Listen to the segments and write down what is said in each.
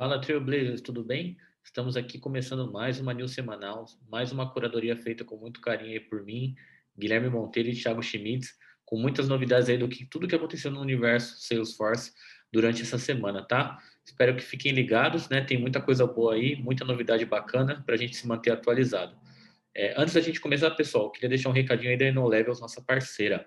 Fala Trailblazers, tudo bem? Estamos aqui começando mais uma news semanal, mais uma curadoria feita com muito carinho aí por mim, Guilherme Monteiro e Thiago Schmitz, com muitas novidades aí do que tudo que aconteceu no universo Salesforce durante essa semana, tá? Espero que fiquem ligados, né? Tem muita coisa boa aí, muita novidade bacana para a gente se manter atualizado. É, antes da gente começar, pessoal, queria deixar um recadinho aí da InnoLevels, nossa parceira.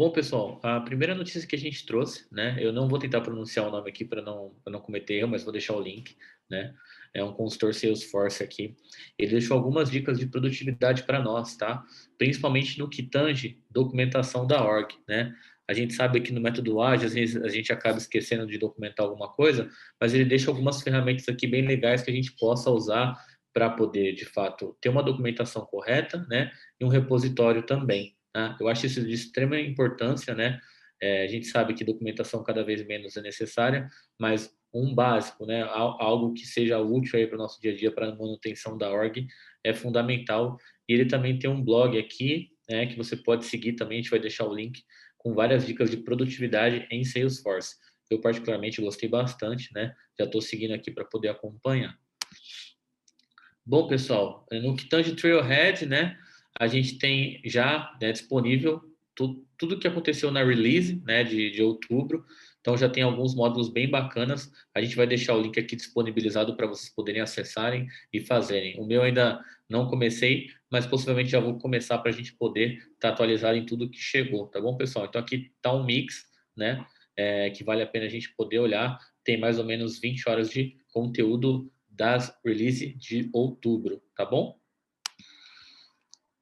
Bom, pessoal, a primeira notícia que a gente trouxe, né? Eu não vou tentar pronunciar o nome aqui para não, não cometer erro, mas vou deixar o link, né? é um consultor Salesforce aqui. Ele deixou algumas dicas de produtividade para nós, tá? Principalmente no que tange documentação da org, né? A gente sabe que no método ágil, às vezes a gente acaba esquecendo de documentar alguma coisa, mas ele deixa algumas ferramentas aqui bem legais que a gente possa usar para poder, de fato, ter uma documentação correta, né? E um repositório também. Tá? Eu acho isso de extrema importância, né? É, a gente sabe que documentação cada vez menos é necessária, mas um básico, né, algo que seja útil aí para o nosso dia a dia, para a manutenção da org, é fundamental. E ele também tem um blog aqui, né, que você pode seguir também, a gente vai deixar o link com várias dicas de produtividade em Salesforce. Eu particularmente gostei bastante, né? Já estou seguindo aqui para poder acompanhar. Bom, pessoal, no que tange Trailhead, né, a gente tem já né, disponível tudo, tudo que aconteceu na release, né, de, de outubro. Então já tem alguns módulos bem bacanas. A gente vai deixar o link aqui disponibilizado para vocês poderem acessarem e fazerem. O meu ainda não comecei, mas possivelmente já vou começar para a gente poder estar tá atualizado em tudo que chegou, tá bom, pessoal? Então aqui está um mix, né? É, que vale a pena a gente poder olhar. Tem mais ou menos 20 horas de conteúdo das release de outubro, tá bom?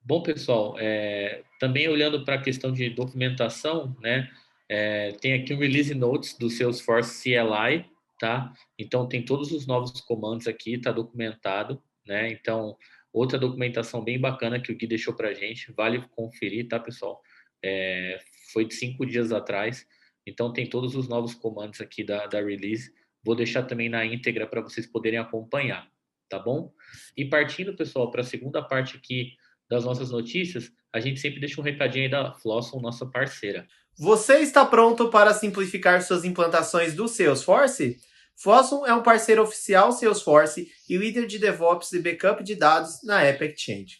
Bom, pessoal, é, também olhando para a questão de documentação, né? É, tem aqui um release notes do Salesforce CLI, tá? Então tem todos os novos comandos aqui, está documentado, né? Então outra documentação bem bacana que o Gui deixou para gente, vale conferir, tá, pessoal? É, foi de cinco dias atrás, então tem todos os novos comandos aqui da, da release. Vou deixar também na íntegra para vocês poderem acompanhar, tá bom? E partindo, pessoal, para a segunda parte aqui das nossas notícias, a gente sempre deixa um recadinho aí da Flosson, nossa parceira. Você está pronto para simplificar suas implantações do Salesforce? Fossum é um parceiro oficial Salesforce e líder de DevOps e backup de dados na App Exchange.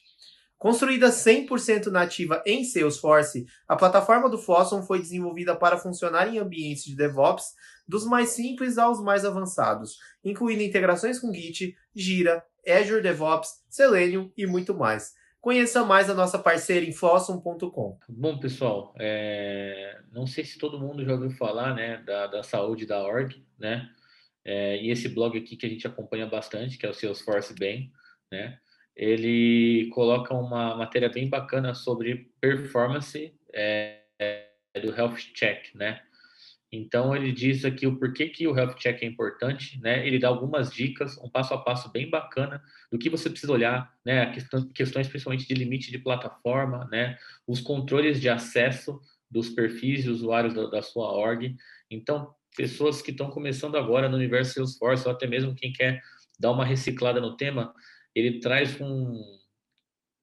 Construída 100% nativa em Salesforce, a plataforma do Fossum foi desenvolvida para funcionar em ambientes de DevOps dos mais simples aos mais avançados, incluindo integrações com Git, Gira, Azure DevOps, Selenium e muito mais. Conheça mais a nossa parceira em fossum.com. Bom, pessoal, é... não sei se todo mundo já ouviu falar né, da, da saúde da org, né? É, e esse blog aqui que a gente acompanha bastante, que é o Salesforce Bem, né? Ele coloca uma matéria bem bacana sobre performance é, do Health Check, né? Então ele diz aqui o porquê que o health check é importante, né? Ele dá algumas dicas, um passo a passo bem bacana do que você precisa olhar, né? Questões principalmente de limite de plataforma, né? Os controles de acesso dos perfis de usuários da, da sua org. Então, pessoas que estão começando agora no universo Salesforce, ou até mesmo quem quer dar uma reciclada no tema, ele traz um,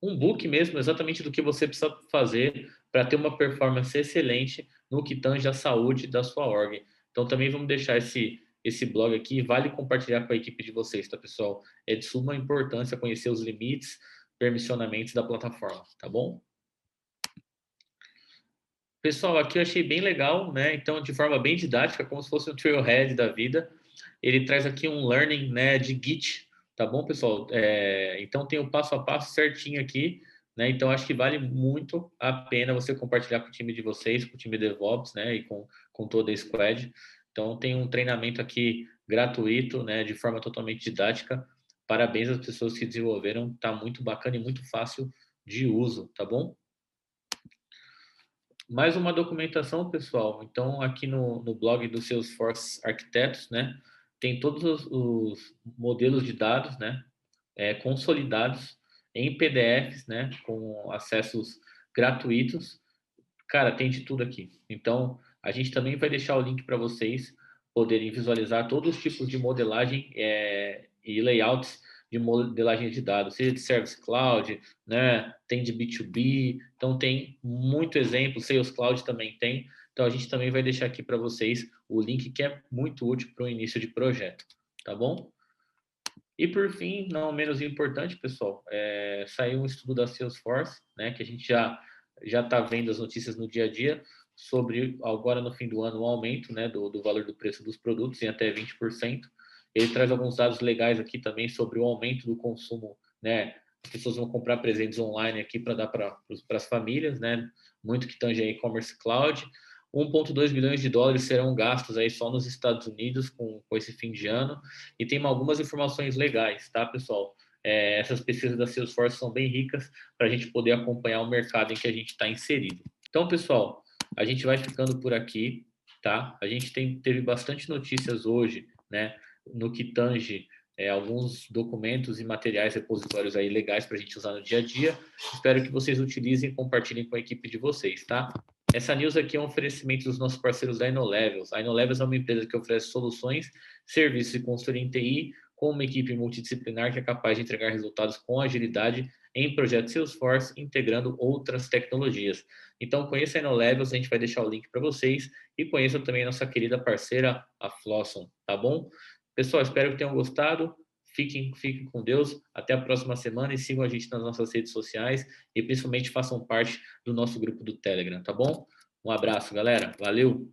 um book mesmo, exatamente do que você precisa fazer para ter uma performance excelente no que tange a saúde da sua org. Então também vamos deixar esse esse blog aqui, vale compartilhar com a equipe de vocês, tá pessoal? É de suma importância conhecer os limites, permissionamentos da plataforma, tá bom? Pessoal, aqui eu achei bem legal, né? Então, de forma bem didática, como se fosse um trailhead da vida, ele traz aqui um learning, né, de Git, tá bom, pessoal? É, então, tem o passo a passo certinho aqui, né? Então, acho que vale muito a pena você compartilhar com o time de vocês, com o time DevOps, né? E com, com toda a squad. Então, tem um treinamento aqui gratuito, né? De forma totalmente didática. Parabéns às pessoas que desenvolveram. Tá muito bacana e muito fácil de uso, tá bom? Mais uma documentação, pessoal. Então, aqui no, no blog do Salesforce Arquitetos, né? Tem todos os, os modelos de dados, né? É, consolidados em PDFs, né, com acessos gratuitos. Cara, tem de tudo aqui. Então, a gente também vai deixar o link para vocês poderem visualizar todos os tipos de modelagem é, e layouts de modelagem de dados, seja de Service Cloud, né, tem de B2B, então tem muito exemplo, Sales Cloud também tem, então a gente também vai deixar aqui para vocês o link que é muito útil para o início de projeto, tá bom? E por fim, não menos importante, pessoal, é, saiu um estudo da Salesforce, né, que a gente já já está vendo as notícias no dia a dia sobre agora no fim do ano o aumento, né, do, do valor do preço dos produtos em até 20%. Ele traz alguns dados legais aqui também sobre o aumento do consumo, né? As pessoas vão comprar presentes online aqui para dar para as famílias, né? Muito que tange e-commerce cloud. 1,2 bilhões de dólares serão gastos aí só nos Estados Unidos com, com esse fim de ano. E tem algumas informações legais, tá, pessoal? É, essas pesquisas da Salesforce são bem ricas para a gente poder acompanhar o mercado em que a gente está inserido. Então, pessoal, a gente vai ficando por aqui, tá? A gente tem, teve bastante notícias hoje, né? no que tange é, alguns documentos e materiais repositórios aí legais para a gente usar no dia a dia. Espero que vocês utilizem e compartilhem com a equipe de vocês, tá? Essa news aqui é um oferecimento dos nossos parceiros da InnoLevels. A InnoLevels é uma empresa que oferece soluções, serviços e consultoria em TI com uma equipe multidisciplinar que é capaz de entregar resultados com agilidade em projetos Salesforce, integrando outras tecnologias. Então, conheça a InnoLevels, a gente vai deixar o link para vocês e conheça também a nossa querida parceira, a Flosson, tá bom? Pessoal, espero que tenham gostado. Fiquem, fiquem com Deus. Até a próxima semana e sigam a gente nas nossas redes sociais e principalmente façam parte do nosso grupo do Telegram, tá bom? Um abraço, galera. Valeu!